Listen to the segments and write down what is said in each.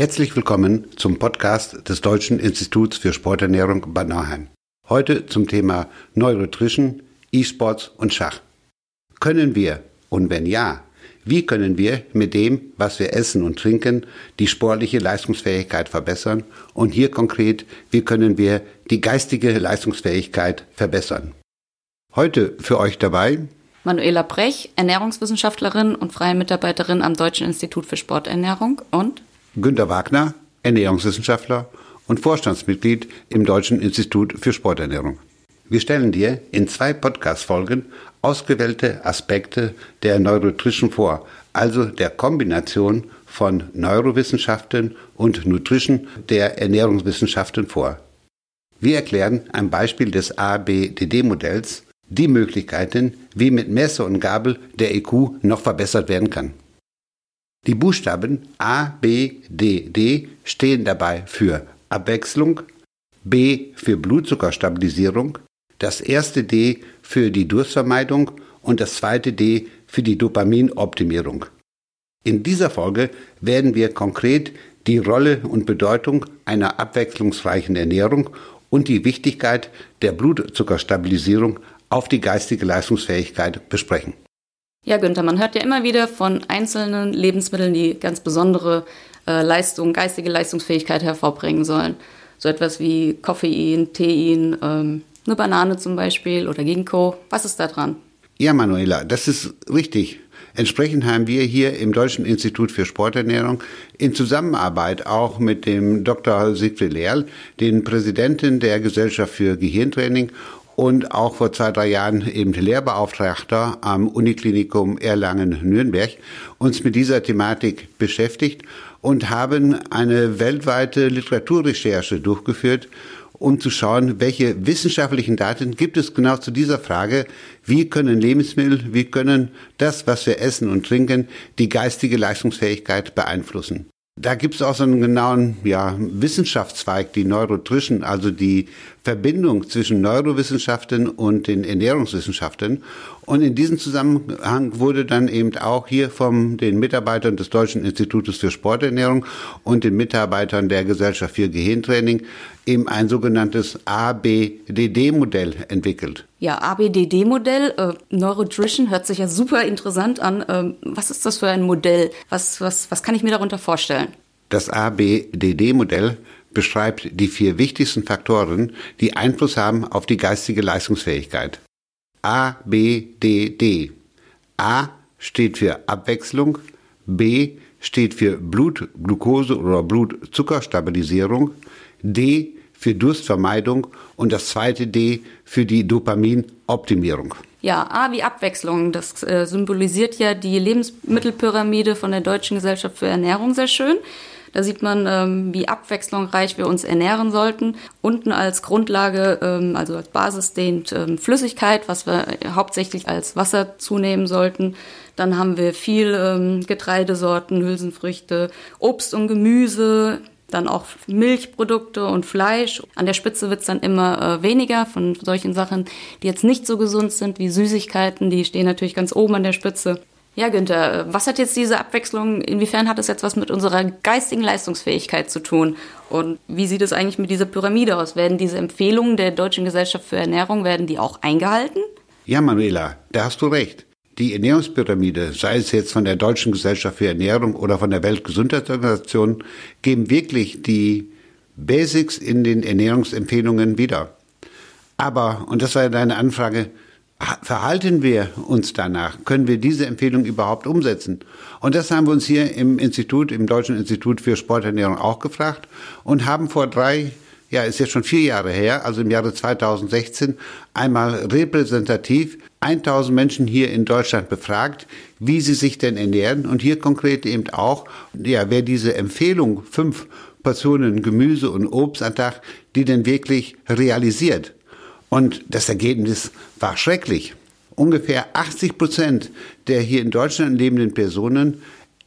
Herzlich willkommen zum Podcast des Deutschen Instituts für Sporternährung Bad Nauheim. Heute zum Thema Neurotrition, E-Sports und Schach. Können wir, und wenn ja, wie können wir mit dem, was wir essen und trinken, die sportliche Leistungsfähigkeit verbessern? Und hier konkret, wie können wir die geistige Leistungsfähigkeit verbessern? Heute für euch dabei Manuela Brech, Ernährungswissenschaftlerin und freie Mitarbeiterin am Deutschen Institut für Sporternährung und Günter Wagner, Ernährungswissenschaftler und Vorstandsmitglied im Deutschen Institut für Sporternährung. Wir stellen dir in zwei Podcast-Folgen ausgewählte Aspekte der Neurotrition vor, also der Kombination von Neurowissenschaften und Nutrition der Ernährungswissenschaften vor. Wir erklären am Beispiel des ABDD-Modells die Möglichkeiten, wie mit Messer und Gabel der EQ noch verbessert werden kann. Die Buchstaben A, B, D, D stehen dabei für Abwechslung, B für Blutzuckerstabilisierung, das erste D für die Durstvermeidung und das zweite D für die Dopaminoptimierung. In dieser Folge werden wir konkret die Rolle und Bedeutung einer abwechslungsreichen Ernährung und die Wichtigkeit der Blutzuckerstabilisierung auf die geistige Leistungsfähigkeit besprechen. Ja, Günther, man hört ja immer wieder von einzelnen Lebensmitteln, die ganz besondere äh, Leistung, geistige Leistungsfähigkeit hervorbringen sollen. So etwas wie Koffein, Tein, ähm, eine Banane zum Beispiel oder Ginkgo. Was ist da dran? Ja, Manuela, das ist richtig. Entsprechend haben wir hier im Deutschen Institut für Sporternährung in Zusammenarbeit auch mit dem Dr. Siegfried Lehrl, den Präsidenten der Gesellschaft für Gehirntraining und auch vor zwei, drei Jahren eben Lehrbeauftragter am Uniklinikum Erlangen-Nürnberg uns mit dieser Thematik beschäftigt und haben eine weltweite Literaturrecherche durchgeführt um zu schauen, welche wissenschaftlichen Daten gibt es genau zu dieser Frage, wie können Lebensmittel, wie können das, was wir essen und trinken, die geistige Leistungsfähigkeit beeinflussen. Da gibt es auch so einen genauen ja, Wissenschaftszweig, die Neurotrition, also die Verbindung zwischen Neurowissenschaften und den Ernährungswissenschaften. Und in diesem Zusammenhang wurde dann eben auch hier von den Mitarbeitern des Deutschen Institutes für Sporternährung und den Mitarbeitern der Gesellschaft für Gehirntraining eben ein sogenanntes ABDD-Modell entwickelt. Ja, ABDD-Modell, äh, Neurotrition hört sich ja super interessant an. Ähm, was ist das für ein Modell? Was, was, was kann ich mir darunter vorstellen? Das ABDD-Modell beschreibt die vier wichtigsten Faktoren, die Einfluss haben auf die geistige Leistungsfähigkeit. A, B, D, D. A steht für Abwechslung, B steht für Blutglucose oder Blutzuckerstabilisierung, D für Durstvermeidung und das zweite D für die Dopaminoptimierung. Ja, A wie Abwechslung. Das äh, symbolisiert ja die Lebensmittelpyramide von der Deutschen Gesellschaft für Ernährung sehr schön. Da sieht man, ähm, wie abwechslungsreich wir uns ernähren sollten. Unten als Grundlage, ähm, also als Basis dehnt ähm, Flüssigkeit, was wir hauptsächlich als Wasser zunehmen sollten. Dann haben wir viel ähm, Getreidesorten, Hülsenfrüchte, Obst und Gemüse, dann auch Milchprodukte und Fleisch. An der Spitze wird's dann immer äh, weniger von solchen Sachen, die jetzt nicht so gesund sind wie Süßigkeiten. Die stehen natürlich ganz oben an der Spitze. Ja, Günther, was hat jetzt diese Abwechslung, inwiefern hat das jetzt was mit unserer geistigen Leistungsfähigkeit zu tun? Und wie sieht es eigentlich mit dieser Pyramide aus? Werden diese Empfehlungen der Deutschen Gesellschaft für Ernährung, werden die auch eingehalten? Ja, Manuela, da hast du recht. Die Ernährungspyramide, sei es jetzt von der Deutschen Gesellschaft für Ernährung oder von der Weltgesundheitsorganisation, geben wirklich die Basics in den Ernährungsempfehlungen wieder. Aber, und das war ja deine Anfrage, verhalten wir uns danach? Können wir diese Empfehlung überhaupt umsetzen? Und das haben wir uns hier im Institut, im Deutschen Institut für Sporternährung auch gefragt und haben vor drei, ja, ist jetzt schon vier Jahre her, also im Jahre 2016, einmal repräsentativ 1000 Menschen hier in Deutschland befragt, wie sie sich denn ernähren und hier konkret eben auch, ja, wer diese Empfehlung, fünf Portionen Gemüse und Obst am Tag, die denn wirklich realisiert. Und das Ergebnis war schrecklich. Ungefähr 80 Prozent der hier in Deutschland lebenden Personen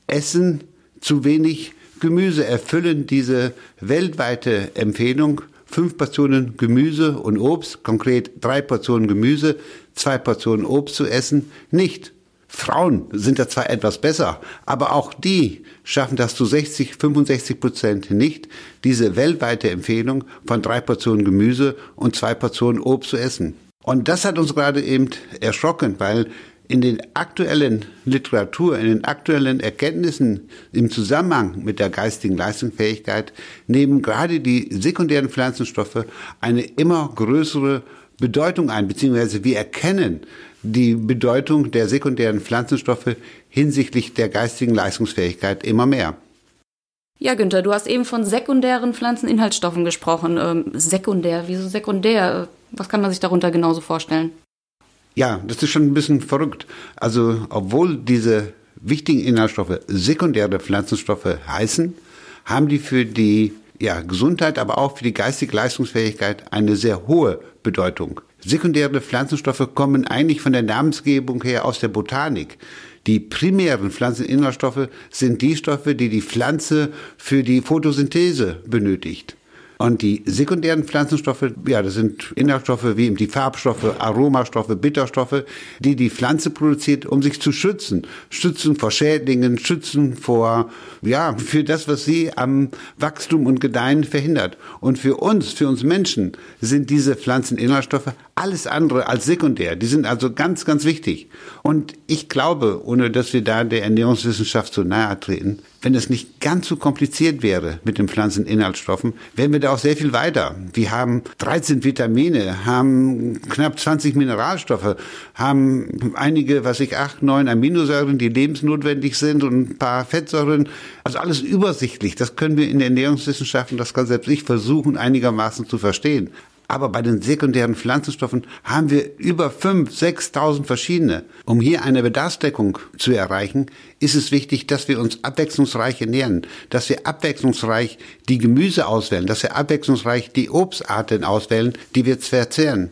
essen zu wenig Gemüse, erfüllen diese weltweite Empfehlung. Fünf Portionen Gemüse und Obst, konkret drei Portionen Gemüse, zwei Portionen Obst zu essen, nicht. Frauen sind da zwar etwas besser, aber auch die schaffen das zu 60, 65 Prozent nicht, diese weltweite Empfehlung von drei Portionen Gemüse und zwei Portionen Obst zu essen. Und das hat uns gerade eben erschrocken, weil in den aktuellen Literatur, in den aktuellen Erkenntnissen im Zusammenhang mit der geistigen Leistungsfähigkeit nehmen gerade die sekundären Pflanzenstoffe eine immer größere Bedeutung ein, beziehungsweise wir erkennen die Bedeutung der sekundären Pflanzenstoffe hinsichtlich der geistigen Leistungsfähigkeit immer mehr. Ja, Günther, du hast eben von sekundären Pflanzeninhaltsstoffen gesprochen. Ähm, sekundär, wieso sekundär? Was kann man sich darunter genauso vorstellen? Ja, das ist schon ein bisschen verrückt. Also, obwohl diese wichtigen Inhaltsstoffe sekundäre Pflanzenstoffe heißen, haben die für die ja, Gesundheit, aber auch für die geistige Leistungsfähigkeit eine sehr hohe Bedeutung. Sekundäre Pflanzenstoffe kommen eigentlich von der Namensgebung her aus der Botanik. Die primären Pflanzeninhaltsstoffe sind die Stoffe, die die Pflanze für die Photosynthese benötigt. Und die sekundären Pflanzenstoffe, ja, das sind Inhaltsstoffe wie die Farbstoffe, Aromastoffe, Bitterstoffe, die die Pflanze produziert, um sich zu schützen. Schützen vor Schädlingen, schützen vor, ja, für das, was sie am Wachstum und Gedeihen verhindert. Und für uns, für uns Menschen, sind diese Pflanzeninhaltsstoffe alles andere als sekundär. Die sind also ganz, ganz wichtig. Und ich glaube, ohne dass wir da der Ernährungswissenschaft zu nahe treten, wenn es nicht ganz so kompliziert wäre mit den Pflanzeninhaltsstoffen, wären wir da auch sehr viel weiter. Wir haben 13 Vitamine, haben knapp 20 Mineralstoffe, haben einige, was ich, acht, neun Aminosäuren, die lebensnotwendig sind und ein paar Fettsäuren. Also alles übersichtlich. Das können wir in der Ernährungswissenschaften, das kann selbst ich versuchen, einigermaßen zu verstehen. Aber bei den sekundären Pflanzenstoffen haben wir über 5.000, 6.000 verschiedene. Um hier eine Bedarfsdeckung zu erreichen, ist es wichtig, dass wir uns abwechslungsreich ernähren, dass wir abwechslungsreich die Gemüse auswählen, dass wir abwechslungsreich die Obstarten auswählen, die wir verzehren.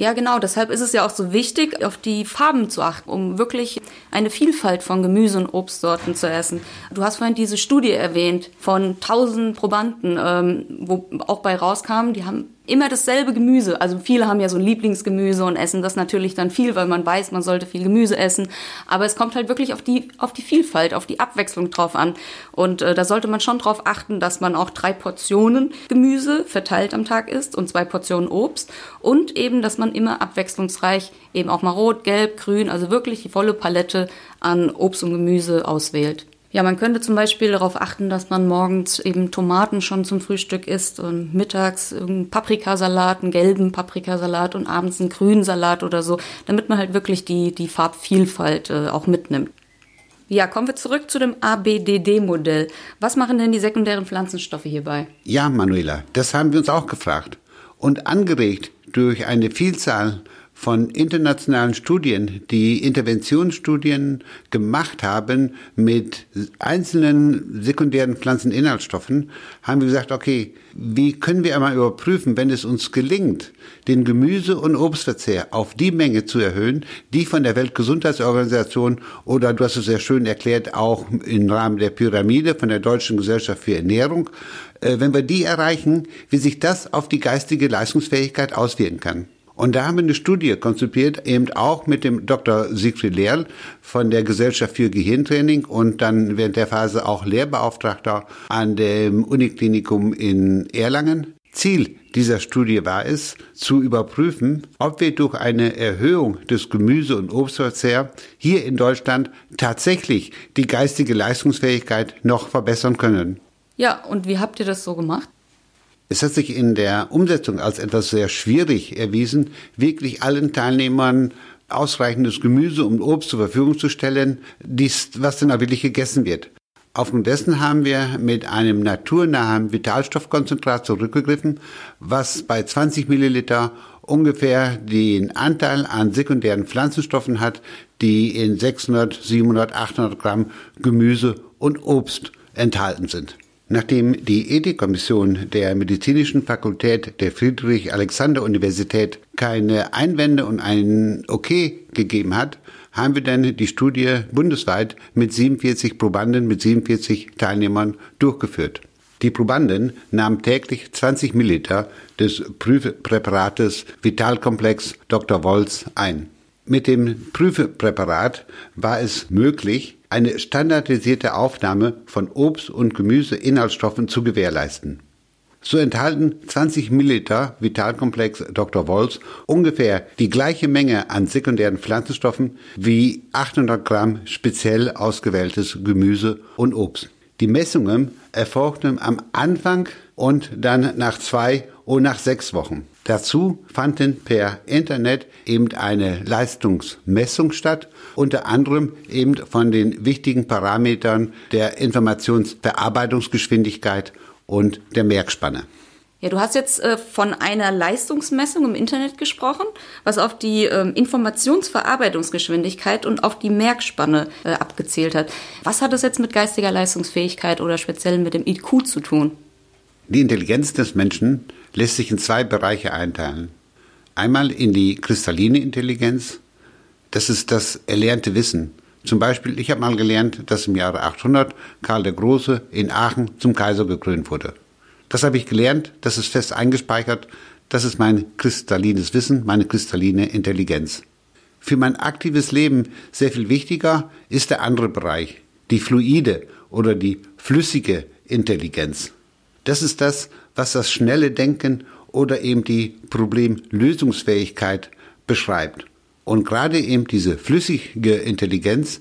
Ja, genau. Deshalb ist es ja auch so wichtig, auf die Farben zu achten, um wirklich eine Vielfalt von Gemüse- und Obstsorten zu essen. Du hast vorhin diese Studie erwähnt von 1000 Probanden, ähm, wo auch bei rauskam, die haben immer dasselbe Gemüse. Also viele haben ja so ein Lieblingsgemüse und essen das natürlich dann viel, weil man weiß, man sollte viel Gemüse essen. Aber es kommt halt wirklich auf die, auf die Vielfalt, auf die Abwechslung drauf an. Und äh, da sollte man schon drauf achten, dass man auch drei Portionen Gemüse verteilt am Tag isst und zwei Portionen Obst. Und eben, dass man immer abwechslungsreich eben auch mal rot, gelb, grün, also wirklich die volle Palette an Obst und Gemüse auswählt. Ja, man könnte zum Beispiel darauf achten, dass man morgens eben Tomaten schon zum Frühstück isst und mittags einen Paprikasalat, einen gelben Paprikasalat und abends einen grünen Salat oder so, damit man halt wirklich die, die Farbvielfalt äh, auch mitnimmt. Ja, kommen wir zurück zu dem ABDD-Modell. Was machen denn die sekundären Pflanzenstoffe hierbei? Ja, Manuela, das haben wir uns auch gefragt. Und angeregt durch eine Vielzahl von internationalen Studien, die Interventionsstudien gemacht haben mit einzelnen sekundären Pflanzeninhaltsstoffen, haben wir gesagt, okay, wie können wir einmal überprüfen, wenn es uns gelingt, den Gemüse- und Obstverzehr auf die Menge zu erhöhen, die von der Weltgesundheitsorganisation oder du hast es sehr schön erklärt, auch im Rahmen der Pyramide von der Deutschen Gesellschaft für Ernährung, äh, wenn wir die erreichen, wie sich das auf die geistige Leistungsfähigkeit auswirken kann. Und da haben wir eine Studie konzipiert, eben auch mit dem Dr. Siegfried Lehrl von der Gesellschaft für Gehirntraining und dann während der Phase auch Lehrbeauftragter an dem Uniklinikum in Erlangen. Ziel dieser Studie war es, zu überprüfen, ob wir durch eine Erhöhung des Gemüse- und Obstverzehrs hier in Deutschland tatsächlich die geistige Leistungsfähigkeit noch verbessern können. Ja, und wie habt ihr das so gemacht? Es hat sich in der Umsetzung als etwas sehr schwierig erwiesen, wirklich allen Teilnehmern ausreichendes Gemüse und Obst zur Verfügung zu stellen, dies, was dann auch wirklich gegessen wird. Aufgrund dessen haben wir mit einem naturnahen Vitalstoffkonzentrat zurückgegriffen, was bei 20 Milliliter ungefähr den Anteil an sekundären Pflanzenstoffen hat, die in 600, 700, 800 Gramm Gemüse und Obst enthalten sind. Nachdem die Ethikkommission der Medizinischen Fakultät der Friedrich-Alexander-Universität keine Einwände und ein Okay gegeben hat, haben wir dann die Studie bundesweit mit 47 Probanden, mit 47 Teilnehmern durchgeführt. Die Probanden nahmen täglich 20 Milliliter des Prüfpräparates Vitalkomplex Dr. Wolz ein. Mit dem Prüfpräparat war es möglich, eine standardisierte Aufnahme von Obst- und Gemüseinhaltsstoffen zu gewährleisten. So enthalten 20 Milliliter Vitalkomplex Dr. Wolz ungefähr die gleiche Menge an sekundären Pflanzenstoffen wie 800 Gramm speziell ausgewähltes Gemüse und Obst. Die Messungen erfolgten am Anfang und dann nach zwei und nach sechs Wochen. Dazu fanden per Internet eben eine Leistungsmessung statt, unter anderem eben von den wichtigen Parametern der Informationsverarbeitungsgeschwindigkeit und der Merkspanne. Ja, du hast jetzt äh, von einer Leistungsmessung im Internet gesprochen, was auf die ähm, Informationsverarbeitungsgeschwindigkeit und auf die Merkspanne äh, abgezielt hat. Was hat das jetzt mit geistiger Leistungsfähigkeit oder speziell mit dem IQ zu tun? Die Intelligenz des Menschen lässt sich in zwei Bereiche einteilen. Einmal in die kristalline Intelligenz, das ist das erlernte Wissen. Zum Beispiel, ich habe mal gelernt, dass im Jahre 800 Karl der Große in Aachen zum Kaiser gekrönt wurde. Das habe ich gelernt, das ist fest eingespeichert, das ist mein kristallines Wissen, meine kristalline Intelligenz. Für mein aktives Leben sehr viel wichtiger ist der andere Bereich, die fluide oder die flüssige Intelligenz. Das ist das, was das schnelle Denken oder eben die Problemlösungsfähigkeit beschreibt. Und gerade eben diese flüssige Intelligenz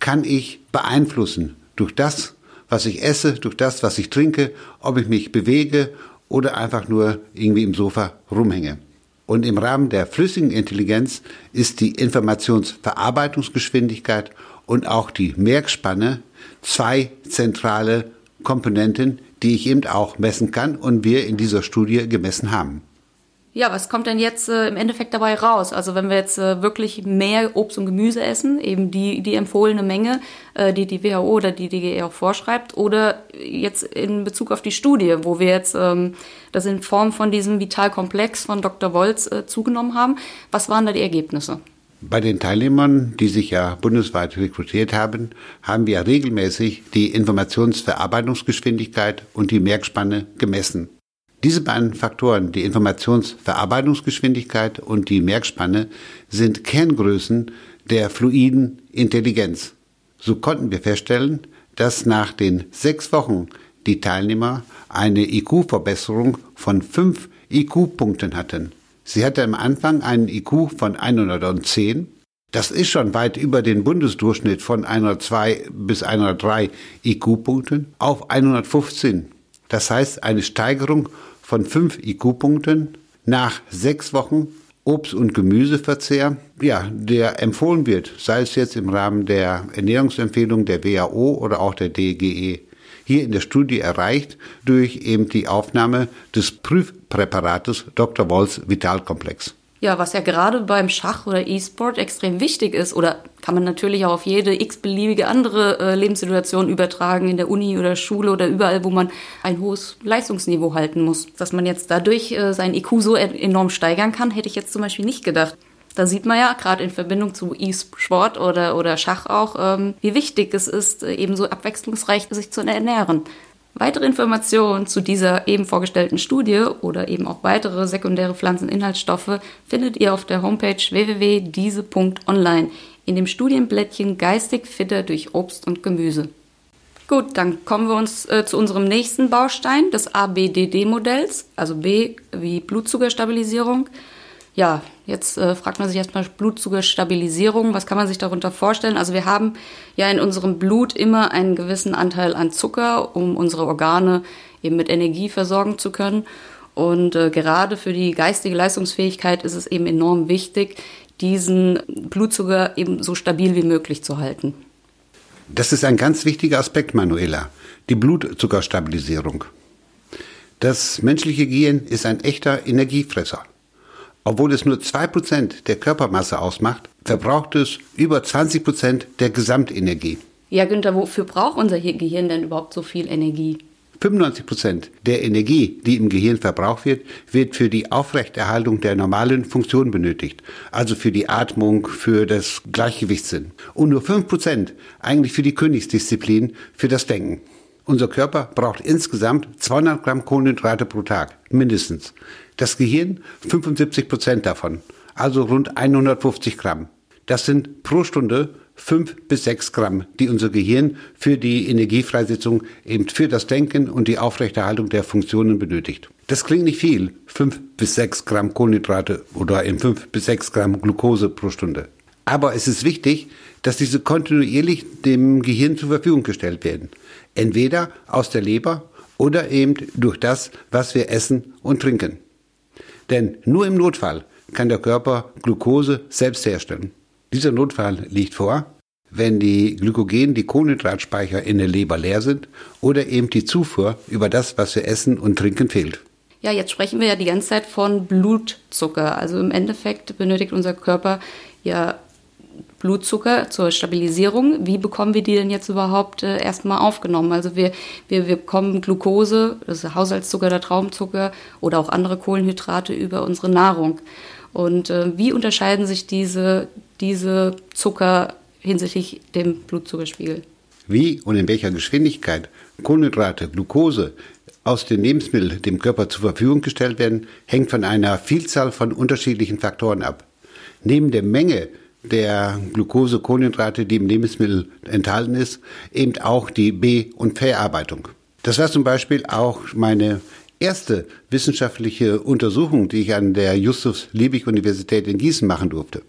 kann ich beeinflussen durch das, was ich esse, durch das, was ich trinke, ob ich mich bewege oder einfach nur irgendwie im Sofa rumhänge. Und im Rahmen der flüssigen Intelligenz ist die Informationsverarbeitungsgeschwindigkeit und auch die Merkspanne zwei zentrale Komponenten, die ich eben auch messen kann und wir in dieser Studie gemessen haben. Ja, was kommt denn jetzt äh, im Endeffekt dabei raus? Also wenn wir jetzt äh, wirklich mehr Obst und Gemüse essen, eben die, die empfohlene Menge, äh, die die WHO oder die DGE auch vorschreibt, oder jetzt in Bezug auf die Studie, wo wir jetzt ähm, das in Form von diesem Vitalkomplex von Dr. Wolz äh, zugenommen haben, was waren da die Ergebnisse? Bei den Teilnehmern, die sich ja bundesweit rekrutiert haben, haben wir regelmäßig die Informationsverarbeitungsgeschwindigkeit und die Merkspanne gemessen. Diese beiden Faktoren, die Informationsverarbeitungsgeschwindigkeit und die Merkspanne, sind Kerngrößen der fluiden Intelligenz. So konnten wir feststellen, dass nach den sechs Wochen die Teilnehmer eine IQ-Verbesserung von fünf IQ-Punkten hatten. Sie hatte am Anfang einen IQ von 110. Das ist schon weit über den Bundesdurchschnitt von 102 bis 103 IQ-Punkten auf 115. Das heißt eine Steigerung von 5 IQ-Punkten nach sechs Wochen Obst- und Gemüseverzehr, ja, der empfohlen wird, sei es jetzt im Rahmen der Ernährungsempfehlung der WHO oder auch der DGE hier in der Studie erreicht durch eben die Aufnahme des Prüfpräparates Dr. Wolls Vitalkomplex. Ja, was ja gerade beim Schach oder E-Sport extrem wichtig ist oder kann man natürlich auch auf jede x-beliebige andere äh, Lebenssituation übertragen, in der Uni oder Schule oder überall, wo man ein hohes Leistungsniveau halten muss. Dass man jetzt dadurch äh, sein IQ so enorm steigern kann, hätte ich jetzt zum Beispiel nicht gedacht. Da sieht man ja gerade in Verbindung zu E-Sport oder, oder Schach auch, ähm, wie wichtig es ist, äh, eben so abwechslungsreich sich zu ernähren. Weitere Informationen zu dieser eben vorgestellten Studie oder eben auch weitere sekundäre Pflanzeninhaltsstoffe findet ihr auf der Homepage www.diese.online in dem Studienblättchen Geistig fitter durch Obst und Gemüse. Gut, dann kommen wir uns äh, zu unserem nächsten Baustein des ABDD-Modells, also B wie Blutzuckerstabilisierung. Ja, jetzt äh, fragt man sich erstmal Blutzuckerstabilisierung. Was kann man sich darunter vorstellen? Also wir haben ja in unserem Blut immer einen gewissen Anteil an Zucker, um unsere Organe eben mit Energie versorgen zu können. Und äh, gerade für die geistige Leistungsfähigkeit ist es eben enorm wichtig, diesen Blutzucker eben so stabil wie möglich zu halten. Das ist ein ganz wichtiger Aspekt, Manuela. Die Blutzuckerstabilisierung. Das menschliche Gehirn ist ein echter Energiefresser. Obwohl es nur zwei Prozent der Körpermasse ausmacht, verbraucht es über 20 Prozent der Gesamtenergie. Ja, Günther, wofür braucht unser Gehirn denn überhaupt so viel Energie? 95 Prozent der Energie, die im Gehirn verbraucht wird, wird für die Aufrechterhaltung der normalen Funktion benötigt. Also für die Atmung, für das Gleichgewichtssinn. Und nur 5 Prozent eigentlich für die Königsdisziplin, für das Denken. Unser Körper braucht insgesamt 200 Gramm Kohlenhydrate pro Tag, mindestens. Das Gehirn 75 Prozent davon, also rund 150 Gramm. Das sind pro Stunde fünf bis sechs Gramm, die unser Gehirn für die Energiefreisetzung eben für das Denken und die Aufrechterhaltung der Funktionen benötigt. Das klingt nicht viel, fünf bis sechs Gramm Kohlenhydrate oder eben fünf bis sechs Gramm Glucose pro Stunde. Aber es ist wichtig, dass diese kontinuierlich dem Gehirn zur Verfügung gestellt werden. Entweder aus der Leber oder eben durch das, was wir essen und trinken. Denn nur im Notfall kann der Körper Glucose selbst herstellen. Dieser Notfall liegt vor, wenn die Glykogen, die Kohlenhydratspeicher in der Leber leer sind oder eben die Zufuhr über das, was wir essen und trinken, fehlt. Ja, jetzt sprechen wir ja die ganze Zeit von Blutzucker. Also im Endeffekt benötigt unser Körper ja Blutzucker zur Stabilisierung. Wie bekommen wir die denn jetzt überhaupt äh, erstmal aufgenommen? Also wir, wir, wir bekommen Glucose, das ist Haushaltszucker oder Traumzucker oder auch andere Kohlenhydrate über unsere Nahrung. Und äh, wie unterscheiden sich diese, diese Zucker hinsichtlich dem Blutzuckerspiegel? Wie und in welcher Geschwindigkeit Kohlenhydrate, Glucose aus den Lebensmitteln dem Körper zur Verfügung gestellt werden, hängt von einer Vielzahl von unterschiedlichen Faktoren ab. Neben der Menge der Glucose, Kohlenhydrate, die im Lebensmittel enthalten ist, eben auch die B- und Verarbeitung. Das war zum Beispiel auch meine erste wissenschaftliche Untersuchung, die ich an der Justus-Liebig-Universität in Gießen machen durfte.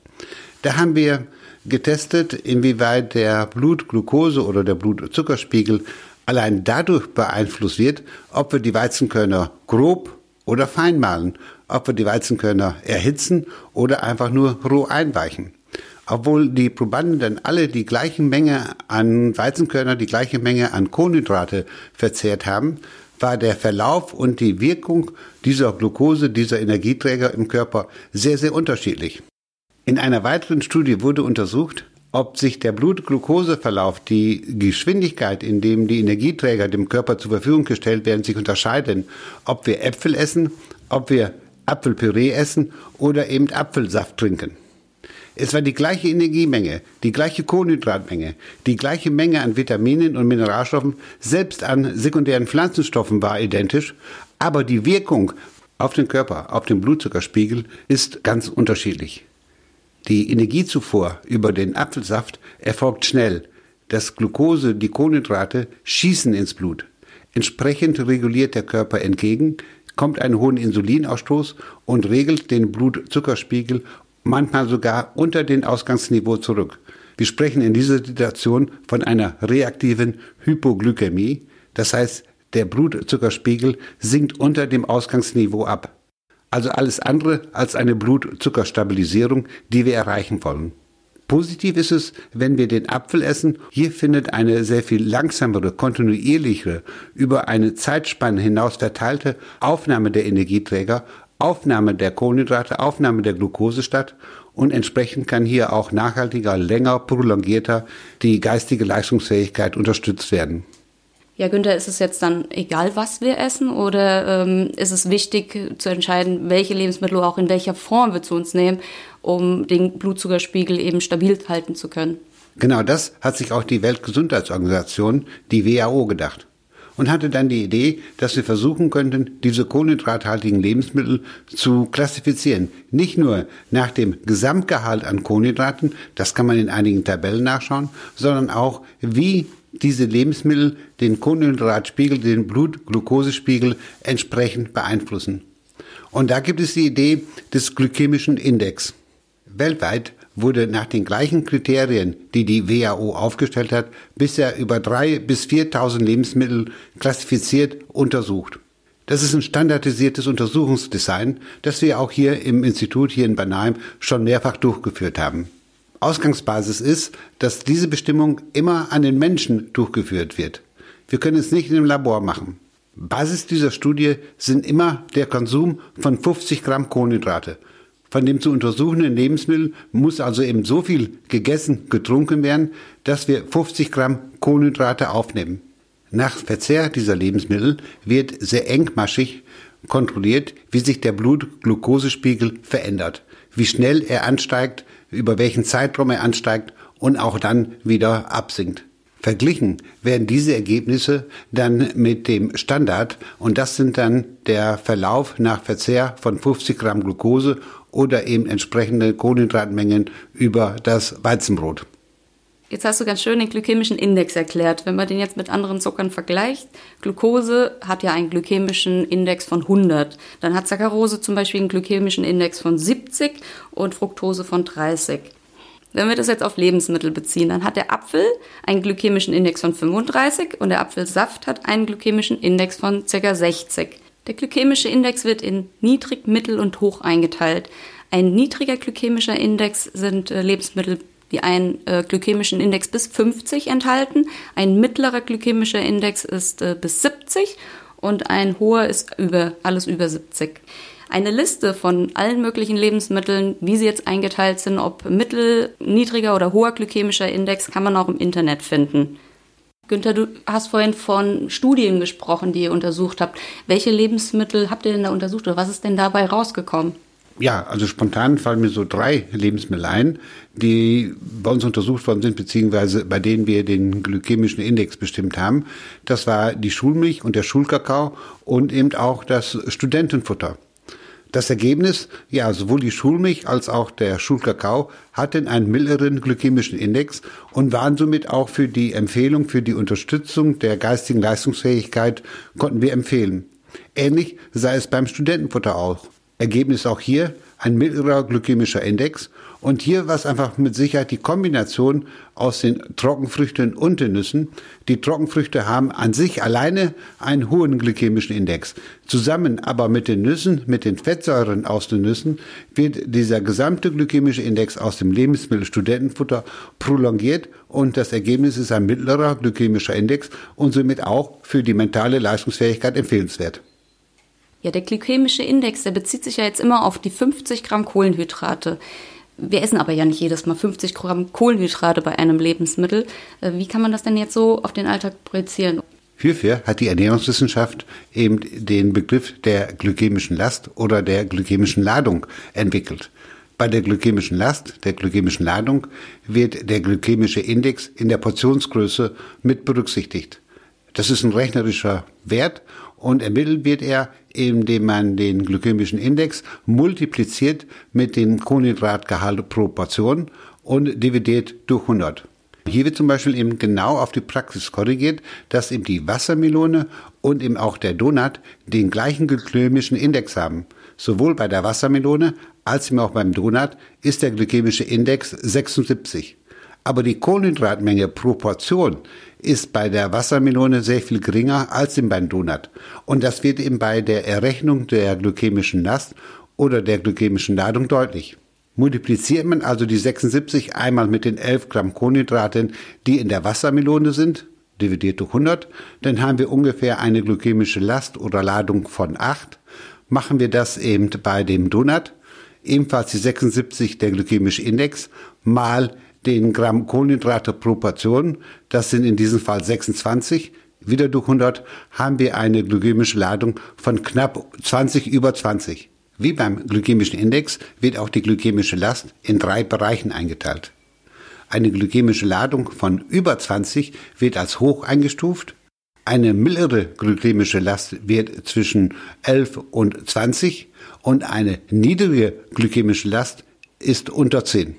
Da haben wir getestet, inwieweit der Blutglucose oder der Blutzuckerspiegel allein dadurch beeinflusst wird, ob wir die Weizenkörner grob oder fein mahlen, ob wir die Weizenkörner erhitzen oder einfach nur roh einweichen. Obwohl die Probanden dann alle die gleiche Menge an Weizenkörner, die gleiche Menge an Kohlenhydrate verzehrt haben, war der Verlauf und die Wirkung dieser Glucose, dieser Energieträger im Körper sehr, sehr unterschiedlich. In einer weiteren Studie wurde untersucht, ob sich der Blutglukoseverlauf, die Geschwindigkeit, in dem die Energieträger dem Körper zur Verfügung gestellt werden, sich unterscheiden, ob wir Äpfel essen, ob wir Apfelpüree essen oder eben Apfelsaft trinken. Es war die gleiche Energiemenge, die gleiche Kohlenhydratmenge, die gleiche Menge an Vitaminen und Mineralstoffen, selbst an sekundären Pflanzenstoffen war identisch, aber die Wirkung auf den Körper, auf den Blutzuckerspiegel ist ganz unterschiedlich. Die Energiezufuhr über den Apfelsaft erfolgt schnell. Das Glucose, die Kohlenhydrate schießen ins Blut. Entsprechend reguliert der Körper entgegen, kommt einen hohen Insulinausstoß und regelt den Blutzuckerspiegel manchmal sogar unter den Ausgangsniveau zurück. Wir sprechen in dieser Situation von einer reaktiven Hypoglykämie, das heißt, der Blutzuckerspiegel sinkt unter dem Ausgangsniveau ab. Also alles andere als eine Blutzuckerstabilisierung, die wir erreichen wollen. Positiv ist es, wenn wir den Apfel essen. Hier findet eine sehr viel langsamere, kontinuierlichere, über eine Zeitspanne hinaus verteilte Aufnahme der Energieträger Aufnahme der Kohlenhydrate, Aufnahme der Glucose statt und entsprechend kann hier auch nachhaltiger, länger, prolongierter die geistige Leistungsfähigkeit unterstützt werden. Ja, Günther, ist es jetzt dann egal, was wir essen oder ähm, ist es wichtig zu entscheiden, welche Lebensmittel auch in welcher Form wir zu uns nehmen, um den Blutzuckerspiegel eben stabil halten zu können? Genau das hat sich auch die Weltgesundheitsorganisation, die WHO, gedacht und hatte dann die Idee, dass wir versuchen könnten, diese kohlenhydrathaltigen Lebensmittel zu klassifizieren. Nicht nur nach dem Gesamtgehalt an Kohlenhydraten, das kann man in einigen Tabellen nachschauen, sondern auch, wie diese Lebensmittel den Kohlenhydratspiegel, den Blutglukosespiegel entsprechend beeinflussen. Und da gibt es die Idee des glykämischen Index. Weltweit wurde nach den gleichen Kriterien, die die WHO aufgestellt hat, bisher über drei bis 4.000 Lebensmittel klassifiziert untersucht. Das ist ein standardisiertes Untersuchungsdesign, das wir auch hier im Institut hier in Bernheim schon mehrfach durchgeführt haben. Ausgangsbasis ist, dass diese Bestimmung immer an den Menschen durchgeführt wird. Wir können es nicht einem Labor machen. Basis dieser Studie sind immer der Konsum von 50 Gramm Kohlenhydrate. Von dem zu untersuchenden Lebensmittel muss also eben so viel gegessen, getrunken werden, dass wir 50 Gramm Kohlenhydrate aufnehmen. Nach Verzehr dieser Lebensmittel wird sehr engmaschig kontrolliert, wie sich der Blutglukosespiegel verändert, wie schnell er ansteigt, über welchen Zeitraum er ansteigt und auch dann wieder absinkt. Verglichen werden diese Ergebnisse dann mit dem Standard und das sind dann der Verlauf nach Verzehr von 50 Gramm Glucose oder eben entsprechende Kohlenhydratmengen über das Weizenbrot. Jetzt hast du ganz schön den glykämischen Index erklärt. Wenn man den jetzt mit anderen Zuckern vergleicht, Glucose hat ja einen glykämischen Index von 100. Dann hat Saccharose zum Beispiel einen glykämischen Index von 70 und Fructose von 30. Wenn wir das jetzt auf Lebensmittel beziehen, dann hat der Apfel einen glykämischen Index von 35 und der Apfelsaft hat einen glykämischen Index von ca. 60. Der glykämische Index wird in niedrig, mittel und hoch eingeteilt. Ein niedriger glykämischer Index sind äh, Lebensmittel die einen äh, glykämischen Index bis 50 enthalten. Ein mittlerer glykämischer Index ist äh, bis 70 und ein hoher ist über alles über 70. Eine Liste von allen möglichen Lebensmitteln, wie sie jetzt eingeteilt sind, ob mittel, niedriger oder hoher glykämischer Index, kann man auch im Internet finden. Günther, du hast vorhin von Studien gesprochen, die ihr untersucht habt. Welche Lebensmittel habt ihr denn da untersucht oder was ist denn dabei rausgekommen? Ja, also spontan fallen mir so drei Lebensmittel ein, die bei uns untersucht worden sind, beziehungsweise bei denen wir den glykämischen Index bestimmt haben. Das war die Schulmilch und der Schulkakao und eben auch das Studentenfutter. Das Ergebnis, ja, sowohl die Schulmilch als auch der Schulkakao hatten einen mittleren glykämischen Index und waren somit auch für die Empfehlung, für die Unterstützung der geistigen Leistungsfähigkeit konnten wir empfehlen. Ähnlich sei es beim Studentenfutter auch. Ergebnis auch hier ein mittlerer glykämischer Index. Und hier war es einfach mit Sicherheit die Kombination aus den Trockenfrüchten und den Nüssen. Die Trockenfrüchte haben an sich alleine einen hohen glykämischen Index. Zusammen aber mit den Nüssen, mit den Fettsäuren aus den Nüssen, wird dieser gesamte glykämische Index aus dem Lebensmittel Studentenfutter prolongiert und das Ergebnis ist ein mittlerer glykämischer Index und somit auch für die mentale Leistungsfähigkeit empfehlenswert. Ja, der glykämische Index, der bezieht sich ja jetzt immer auf die 50 Gramm Kohlenhydrate. Wir essen aber ja nicht jedes Mal 50 Gramm Kohlenhydrate bei einem Lebensmittel. Äh, wie kann man das denn jetzt so auf den Alltag projizieren? Hierfür hat die Ernährungswissenschaft eben den Begriff der glykämischen Last oder der glykämischen Ladung entwickelt. Bei der glykämischen Last, der glykämischen Ladung, wird der glykämische Index in der Portionsgröße mit berücksichtigt. Das ist ein rechnerischer Wert und ermittelt wird er, indem man den glykämischen Index multipliziert mit dem Kohlenhydratgehalt pro Portion und dividiert durch 100. Hier wird zum Beispiel eben genau auf die Praxis korrigiert, dass eben die Wassermelone und eben auch der Donut den gleichen glykämischen Index haben. Sowohl bei der Wassermelone als eben auch beim Donut ist der glykämische Index 76. Aber die Kohlenhydratmenge pro Portion ist bei der Wassermelone sehr viel geringer als im beim Donut. Und das wird eben bei der Errechnung der glykämischen Last oder der glykämischen Ladung deutlich. Multipliziert man also die 76 einmal mit den 11 Gramm Kohlenhydraten, die in der Wassermelone sind, dividiert durch 100, dann haben wir ungefähr eine glykämische Last oder Ladung von 8. Machen wir das eben bei dem Donut, ebenfalls die 76 der glykämische Index, mal den Gramm Kohlenhydrate pro Portion, das sind in diesem Fall 26, wieder durch 100 haben wir eine glykämische Ladung von knapp 20 über 20. Wie beim glykämischen Index wird auch die glykämische Last in drei Bereichen eingeteilt. Eine glykämische Ladung von über 20 wird als hoch eingestuft. Eine mittlere glykämische Last wird zwischen 11 und 20 und eine niedrige glykämische Last ist unter 10.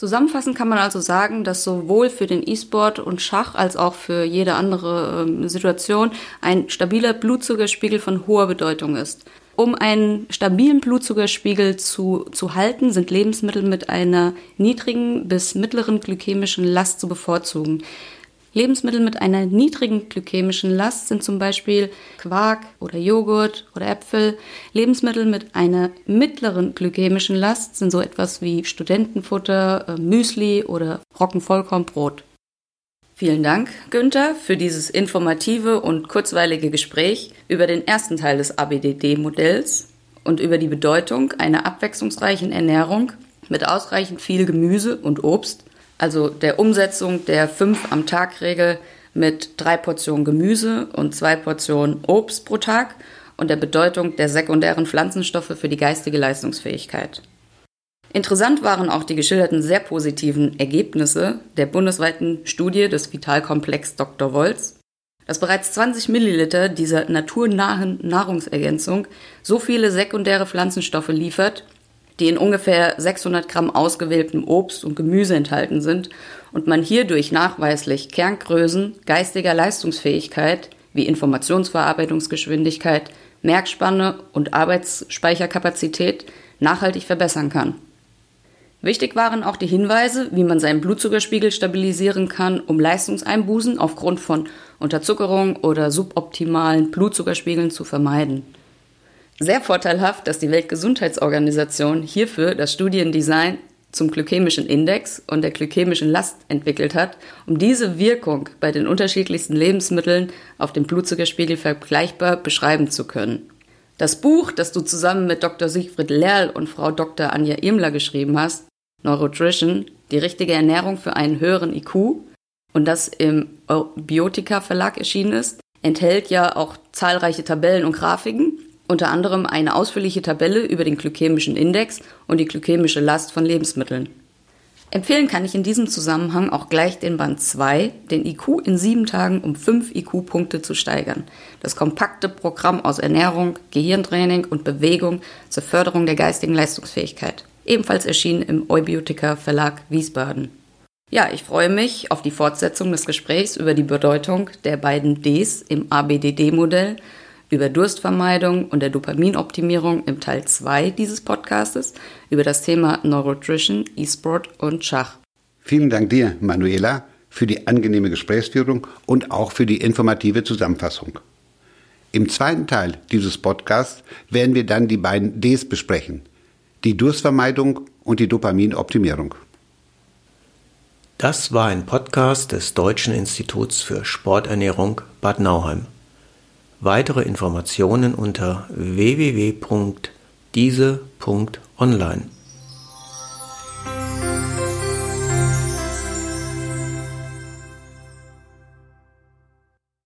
Zusammenfassend kann man also sagen, dass sowohl für den E-Sport und Schach als auch für jede andere ähm, Situation ein stabiler Blutzuckerspiegel von hoher Bedeutung ist. Um einen stabilen Blutzuckerspiegel zu, zu halten, sind Lebensmittel mit einer niedrigen bis mittleren glykämischen Last zu bevorzugen. Lebensmittel mit einer niedrigen glykämischen Last sind zum Beispiel Quark oder Joghurt oder Äpfel. Lebensmittel mit einer mittleren glykämischen Last sind so etwas wie Studentenfutter, äh, Müsli oder Roggenvollkornbrot. Vielen Dank, Günther, für dieses informative und kurzweilige Gespräch über den ersten Teil des ABDD-Modells und über die Bedeutung einer abwechslungsreichen Ernährung mit ausreichend viel Gemüse und Obst also der Umsetzung der fünf am Tag Regel mit drei Portionen Gemüse und zwei Portionen Obst pro Tag und der Bedeutung der sekundären Pflanzenstoffe für die geistige Leistungsfähigkeit. Interessant waren auch die geschilderten sehr positiven Ergebnisse der bundesweiten Studie des Vitalkomplex Dr. Wolz, dass bereits 20 Milliliter dieser naturnahen Nahrungsergänzung so viele sekundäre Pflanzenstoffe liefert, die in ungefähr 600 Gramm ausgewähltem Obst und Gemüse enthalten sind und man hierdurch nachweislich Kerngrößen geistiger Leistungsfähigkeit wie Informationsverarbeitungsgeschwindigkeit, Merkspanne und Arbeitsspeicherkapazität nachhaltig verbessern kann. Wichtig waren auch die Hinweise, wie man seinen Blutzuckerspiegel stabilisieren kann, um Leistungseinbußen aufgrund von Unterzuckerung oder suboptimalen Blutzuckerspiegeln zu vermeiden. Sehr vorteilhaft, dass die Weltgesundheitsorganisation hierfür das Studiendesign zum glykämischen Index und der glykämischen Last entwickelt hat, um diese Wirkung bei den unterschiedlichsten Lebensmitteln auf den Blutzuckerspiegel vergleichbar beschreiben zu können. Das Buch, das du zusammen mit Dr. Siegfried Lerl und Frau Dr. Anja Irmler geschrieben hast, Neurotrition, die richtige Ernährung für einen höheren IQ und das im Biotika Verlag erschienen ist, enthält ja auch zahlreiche Tabellen und Grafiken, unter anderem eine ausführliche Tabelle über den glykämischen Index und die glykämische Last von Lebensmitteln. Empfehlen kann ich in diesem Zusammenhang auch gleich den Band 2, den IQ in sieben Tagen um fünf IQ-Punkte zu steigern. Das kompakte Programm aus Ernährung, Gehirntraining und Bewegung zur Förderung der geistigen Leistungsfähigkeit ebenfalls erschienen im Eubiotika Verlag Wiesbaden. Ja, ich freue mich auf die Fortsetzung des Gesprächs über die Bedeutung der beiden Ds im ABDD-Modell, über Durstvermeidung und der Dopaminoptimierung im Teil 2 dieses Podcastes, über das Thema Neurotrition, E-Sport und Schach. Vielen Dank dir, Manuela, für die angenehme Gesprächsführung und auch für die informative Zusammenfassung. Im zweiten Teil dieses Podcasts werden wir dann die beiden Ds besprechen, die Durstvermeidung und die Dopaminoptimierung. Das war ein Podcast des Deutschen Instituts für Sporternährung Bad Nauheim. Weitere Informationen unter www.diese.online.